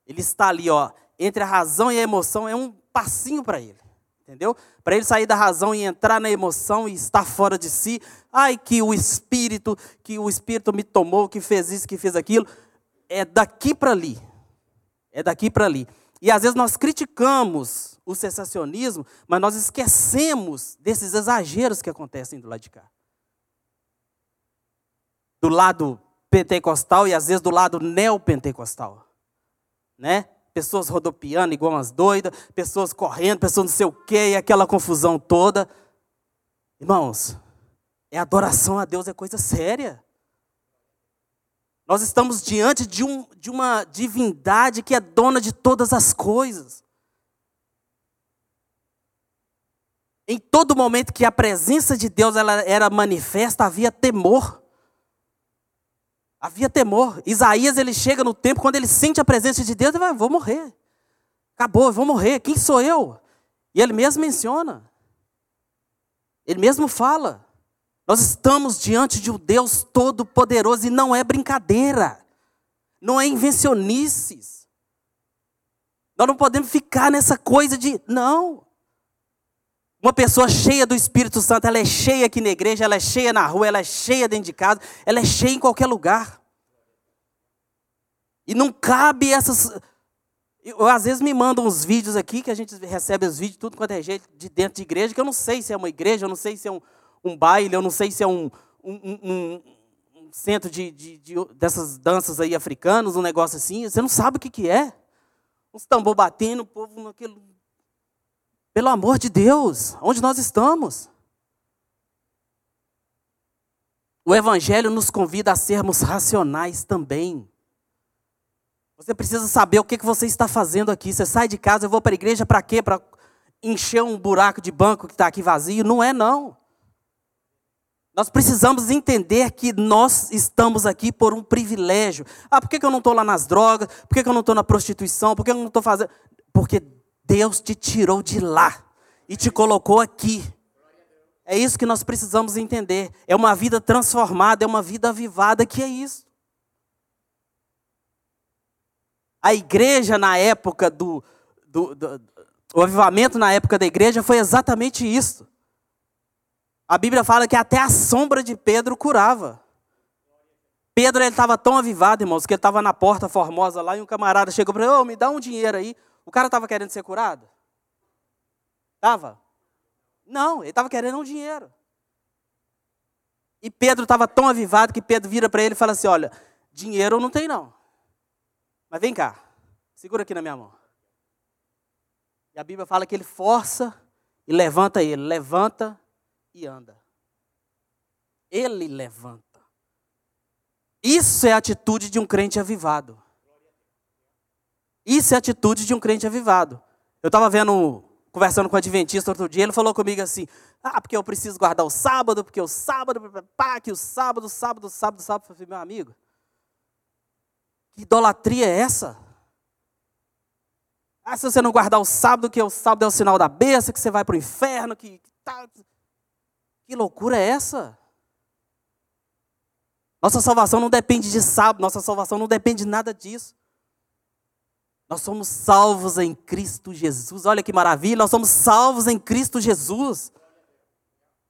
Ele está ali, ó, entre a razão e a emoção, é um passinho para ele. Entendeu? Para ele sair da razão e entrar na emoção e estar fora de si. Ai, que o espírito, que o espírito me tomou, que fez isso, que fez aquilo. É daqui para ali. É daqui para ali. E às vezes nós criticamos o sensacionismo, mas nós esquecemos desses exageros que acontecem do lado de cá. Do lado pentecostal e às vezes do lado neopentecostal. Né? Pessoas rodopiando igual umas doidas, pessoas correndo, pessoas não sei o quê, e aquela confusão toda. Irmãos, é adoração a Deus, é coisa séria. Nós estamos diante de, um, de uma divindade que é dona de todas as coisas. Em todo momento que a presença de Deus ela era manifesta, havia temor. Havia temor. Isaías ele chega no tempo quando ele sente a presença de Deus, ele vai, vou morrer. Acabou, vou morrer. Quem sou eu? E ele mesmo menciona. Ele mesmo fala. Nós estamos diante de um Deus todo-poderoso e não é brincadeira. Não é invencionices. Nós não podemos ficar nessa coisa de, não. Uma pessoa cheia do Espírito Santo, ela é cheia aqui na igreja, ela é cheia na rua, ela é cheia dentro de casa, ela é cheia em qualquer lugar. E não cabe essas. Eu, às vezes me mandam uns vídeos aqui, que a gente recebe os vídeos, tudo quanto é jeito, de dentro de igreja, que eu não sei se é uma igreja, eu não sei se é um, um baile, eu não sei se é um, um, um, um centro de, de, de, dessas danças aí africanas, um negócio assim. Você não sabe o que, que é. Uns tambor batendo, o povo naquele. Pelo amor de Deus, onde nós estamos? O Evangelho nos convida a sermos racionais também. Você precisa saber o que, você está fazendo aqui. Você sai de casa, eu vou para a igreja para quê? Para encher um buraco de banco que está aqui vazio? Não é, não. Nós precisamos entender que nós estamos aqui por um privilégio. Ah, por que, eu não estou lá nas drogas? Por que, eu não estou na prostituição? Por que eu não estou fazendo. Porque Deus te tirou de lá e te colocou aqui. É isso que nós precisamos entender. É uma vida transformada, é uma vida avivada, que é isso. A igreja na época do, do, do o avivamento na época da igreja foi exatamente isso. A Bíblia fala que até a sombra de Pedro curava. Pedro ele estava tão avivado, irmãos, que ele estava na porta formosa lá e um camarada chegou para ele, oh, me dá um dinheiro aí. O cara estava querendo ser curado? Estava? Não, ele estava querendo um dinheiro. E Pedro estava tão avivado que Pedro vira para ele e fala assim: Olha, dinheiro eu não tenho não. Mas vem cá, segura aqui na minha mão. E a Bíblia fala que ele força e levanta ele. Levanta e anda. Ele levanta. Isso é a atitude de um crente avivado. Isso é a atitude de um crente avivado. Eu estava vendo, conversando com o Adventista outro dia, ele falou comigo assim: ah, porque eu preciso guardar o sábado, porque o sábado, pá, que o sábado, sábado, sábado, sábado. Eu falei, meu amigo, que idolatria é essa? Ah, se você não guardar o sábado, que o sábado é o sinal da besta, que você vai para o inferno, que, que tá, que loucura é essa? Nossa salvação não depende de sábado, nossa salvação não depende de nada disso. Nós somos salvos em Cristo Jesus. Olha que maravilha, nós somos salvos em Cristo Jesus.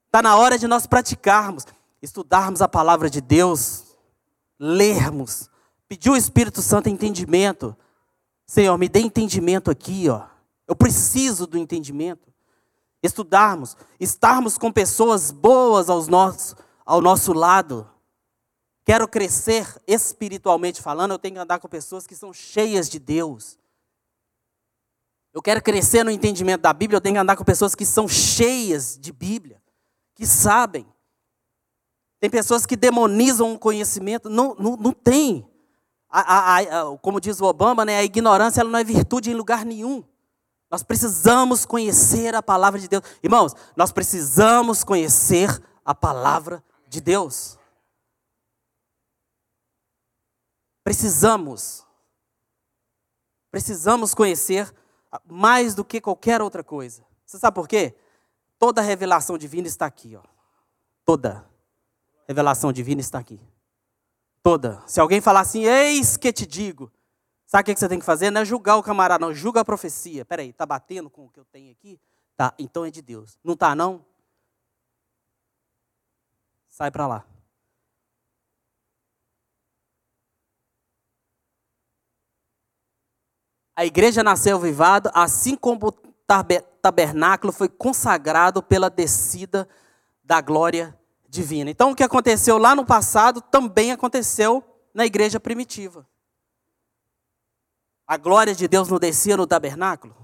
Está na hora de nós praticarmos, estudarmos a palavra de Deus, lermos, pedir o Espírito Santo entendimento. Senhor, me dê entendimento aqui, ó. Eu preciso do entendimento estudarmos, estarmos com pessoas boas aos nossos, ao nosso lado. Quero crescer espiritualmente falando, eu tenho que andar com pessoas que são cheias de Deus. Eu quero crescer no entendimento da Bíblia, eu tenho que andar com pessoas que são cheias de Bíblia, que sabem. Tem pessoas que demonizam o conhecimento, não, não, não tem. A, a, a, como diz o Obama, né, a ignorância ela não é virtude em lugar nenhum. Nós precisamos conhecer a palavra de Deus. Irmãos, nós precisamos conhecer a palavra de Deus. Precisamos. Precisamos conhecer mais do que qualquer outra coisa. Você sabe por quê? Toda revelação divina está aqui, ó. Toda revelação divina está aqui. Toda. Se alguém falar assim, eis que te digo, Sabe o que você tem que fazer? Não é julgar o camarada, não. Julga a profecia. Peraí, está batendo com o que eu tenho aqui? Tá, então é de Deus. Não está, não? Sai para lá. A igreja nasceu avivada, assim como o tabernáculo foi consagrado pela descida da glória divina. Então, o que aconteceu lá no passado também aconteceu na igreja primitiva. A glória de Deus não descia no tabernáculo?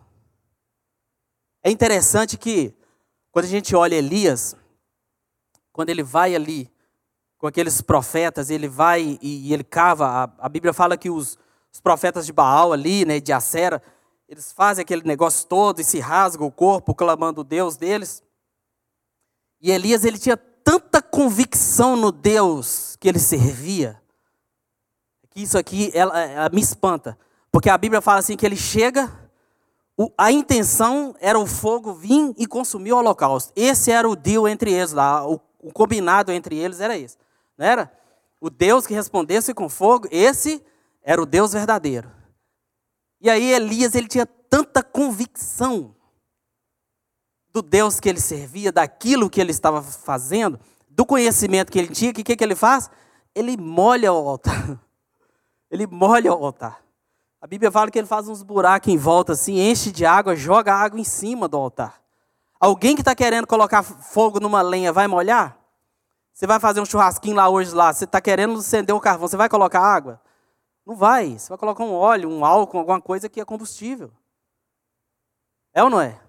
É interessante que, quando a gente olha Elias, quando ele vai ali com aqueles profetas, ele vai e, e ele cava, a, a, Bíblia fala que os, os profetas de Baal ali, né, de Acera, eles fazem aquele negócio todo e se rasgam o corpo clamando o Deus deles. E Elias, ele tinha tanta convicção no Deus que ele servia, que isso aqui ela, ela me espanta. Porque a Bíblia fala assim que ele chega, a intenção era o fogo vir e consumir o holocausto. Esse era o deal entre eles lá, o, o combinado entre eles era esse. Não era? O Deus que respondesse com fogo, esse era o Deus verdadeiro. E aí Elias, ele tinha tanta convicção do Deus que ele servia, daquilo que ele estava fazendo, do conhecimento que ele tinha, que o que, que ele faz? Ele molha o altar. Ele molha o altar. A Bíblia fala que ele faz uns buracos em volta assim, enche de água, joga água em cima do altar. Alguém que está querendo colocar fogo numa lenha vai molhar? Você vai fazer um churrasquinho lá hoje lá, você está querendo acender o carvão, você vai colocar água? Não vai. Você vai colocar um óleo, um álcool, alguma coisa que é combustível. É ou não é?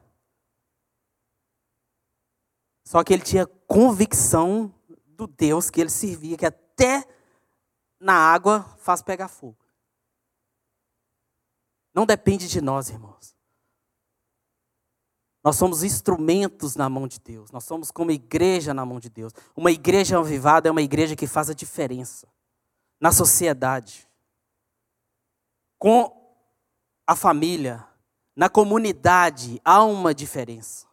Só que ele tinha convicção do Deus que ele servia, que até na água faz pegar fogo. Não depende de nós, irmãos. Nós somos instrumentos na mão de Deus. Nós somos como igreja na mão de Deus. Uma igreja avivada é uma igreja que faz a diferença na sociedade com a família, na comunidade, há uma diferença.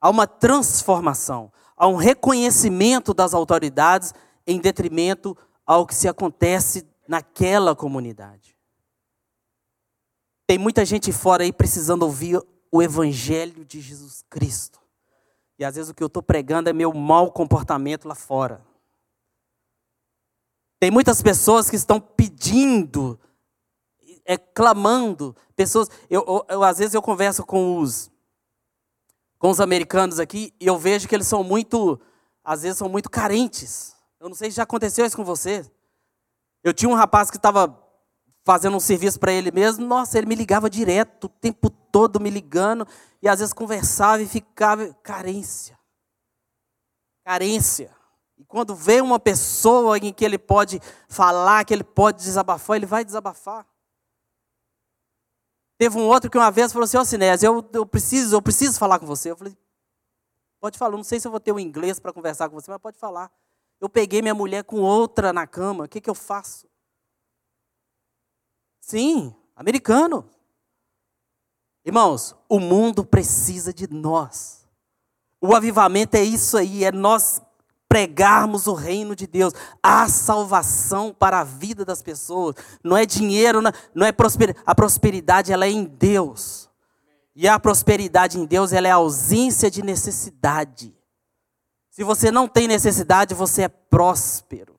Há uma transformação, há um reconhecimento das autoridades em detrimento ao que se acontece naquela comunidade. Tem muita gente fora aí precisando ouvir o evangelho de Jesus Cristo. E às vezes o que eu estou pregando é meu mau comportamento lá fora. Tem muitas pessoas que estão pedindo é, clamando. Pessoas, eu, eu, eu, às vezes eu converso com os com os americanos aqui e eu vejo que eles são muito, às vezes são muito carentes. Eu não sei se já aconteceu isso com você. Eu tinha um rapaz que estava fazendo um serviço para ele mesmo, nossa, ele me ligava direto, o tempo todo me ligando, e às vezes conversava e ficava carência. Carência. E quando vê uma pessoa em que ele pode falar, que ele pode desabafar, ele vai desabafar. Teve um outro que uma vez falou assim, ó oh, eu, eu, preciso, eu preciso falar com você. Eu falei, pode falar, não sei se eu vou ter o um inglês para conversar com você, mas pode falar. Eu peguei minha mulher com outra na cama, o que, que eu faço? Sim, americano. Irmãos, o mundo precisa de nós. O avivamento é isso aí, é nós pregarmos o reino de Deus. Há salvação para a vida das pessoas. Não é dinheiro, não é prosperidade. A prosperidade ela é em Deus. E a prosperidade em Deus ela é ausência de necessidade. Se você não tem necessidade, você é próspero.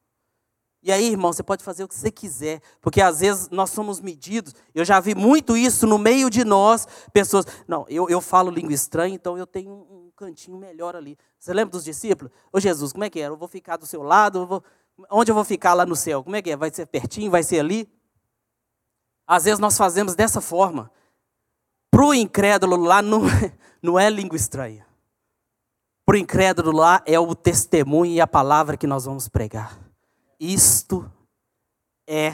E aí, irmão, você pode fazer o que você quiser, porque às vezes nós somos medidos. Eu já vi muito isso no meio de nós, pessoas. Não, eu, eu falo língua estranha, então eu tenho um cantinho melhor ali. Você lembra dos discípulos? Ô Jesus, como é que é? Eu vou ficar do seu lado? Eu vou... Onde eu vou ficar lá no céu? Como é que é? Vai ser pertinho? Vai ser ali? Às vezes nós fazemos dessa forma. Para o incrédulo lá não, é, não é língua estranha. Para o incrédulo lá é o testemunho e a palavra que nós vamos pregar. Isto é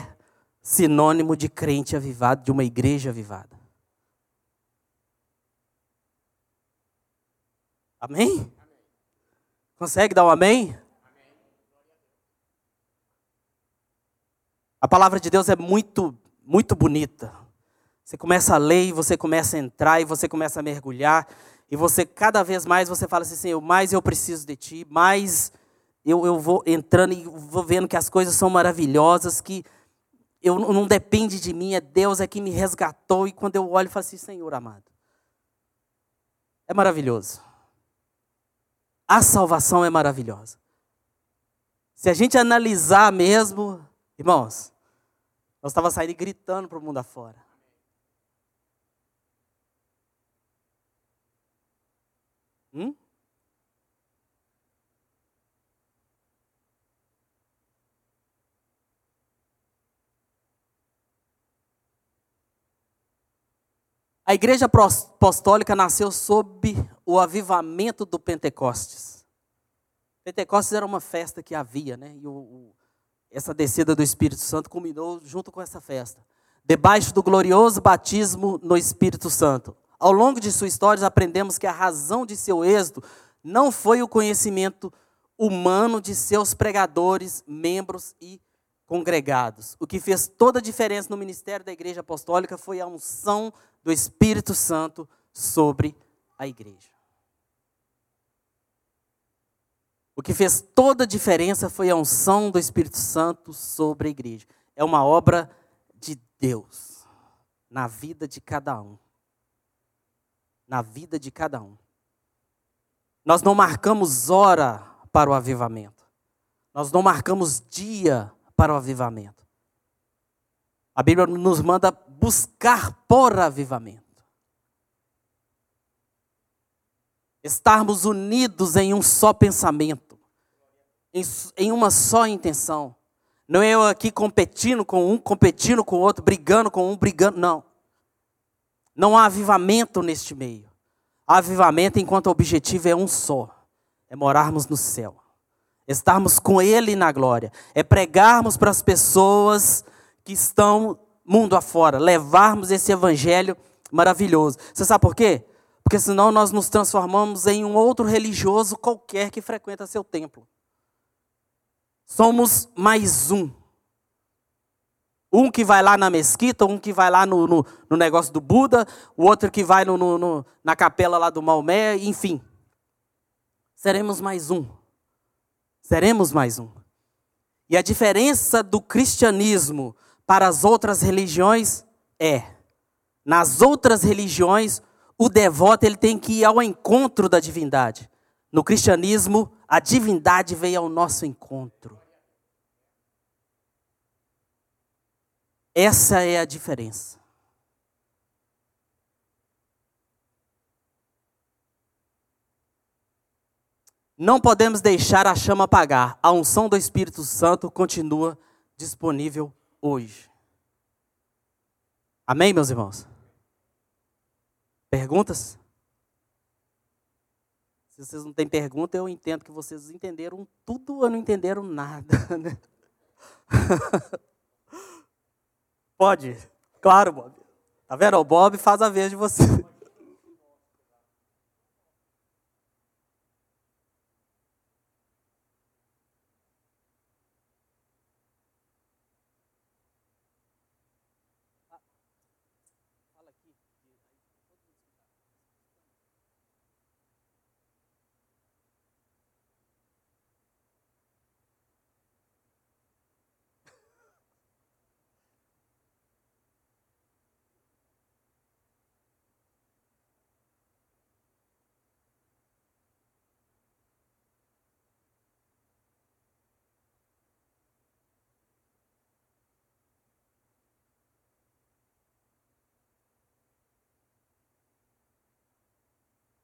sinônimo de crente avivado, de uma igreja avivada. Amém? Consegue dar um amém? A palavra de Deus é muito, muito bonita. Você começa a ler, você começa a entrar, e você começa a mergulhar, e você cada vez mais você fala assim, Senhor, mais eu preciso de Ti, mais eu, eu vou entrando e vou vendo que as coisas são maravilhosas, que eu não depende de mim, é Deus é que me resgatou. E quando eu olho, eu falo assim, Senhor amado, é maravilhoso. A salvação é maravilhosa. Se a gente analisar mesmo, irmãos, nós estava saindo gritando para o mundo afora. Hum? A igreja apostólica nasceu sob o avivamento do Pentecostes. Pentecostes era uma festa que havia, né? E o, o, essa descida do Espírito Santo culminou junto com essa festa. Debaixo do glorioso batismo no Espírito Santo. Ao longo de sua história, aprendemos que a razão de seu êxito não foi o conhecimento humano de seus pregadores, membros e congregados. O que fez toda a diferença no ministério da igreja apostólica foi a unção do Espírito Santo sobre a igreja. O que fez toda a diferença foi a unção do Espírito Santo sobre a igreja. É uma obra de Deus na vida de cada um. Na vida de cada um. Nós não marcamos hora para o avivamento. Nós não marcamos dia para o avivamento. A Bíblia nos manda buscar por avivamento. Estarmos unidos em um só pensamento, em, uma só intenção. Não é eu aqui competindo com um, competindo com o outro, brigando com um, brigando. Não. Não há avivamento neste meio. Há avivamento enquanto o objetivo é um só: é morarmos no céu, estarmos com Ele na glória, é pregarmos para as pessoas que estão mundo afora, levarmos esse evangelho maravilhoso. Você sabe por quê? Porque senão nós nos transformamos em um outro religioso qualquer que frequenta seu templo. Somos mais um. Um que vai lá na mesquita, um que vai lá no, no, no negócio do Buda, o outro que vai no, no, na capela lá do Maomé, enfim. Seremos mais um. Seremos mais um. E a diferença do cristianismo para as outras religiões é: nas outras religiões, o devoto ele tem que ir ao encontro da divindade. No cristianismo, a divindade veio ao nosso encontro. Essa é a diferença. Não podemos deixar a chama apagar. A unção do Espírito Santo continua disponível hoje. Amém, meus irmãos? Perguntas? Se vocês não têm pergunta, eu entendo que vocês entenderam tudo ou não entenderam nada. Né? Pode? Claro, Bob. Tá vendo? O Bob faz a vez de você.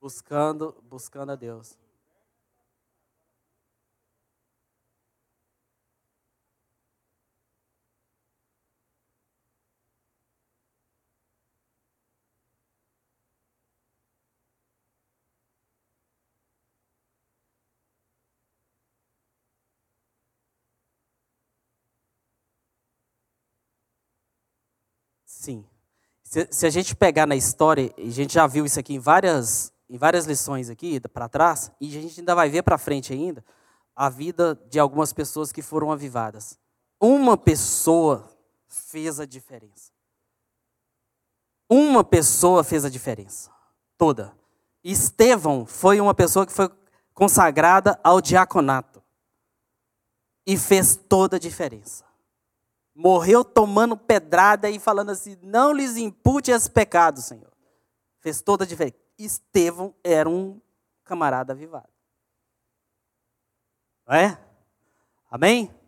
Buscando, buscando a Deus. Sim. Se, se, a gente pegar na história, a gente já viu isso aqui em várias em várias lições aqui para trás, e a gente ainda vai ver para frente ainda, a vida de algumas pessoas que foram avivadas. Uma pessoa fez a diferença. Uma pessoa fez a diferença. Toda. Estevão foi uma pessoa que foi consagrada ao diaconato. E fez toda a diferença. Morreu tomando pedrada e falando assim: não lhes impute esse pecado, Senhor. Fez toda a diferença. Estevão era um camarada avivado. Não é? Amém?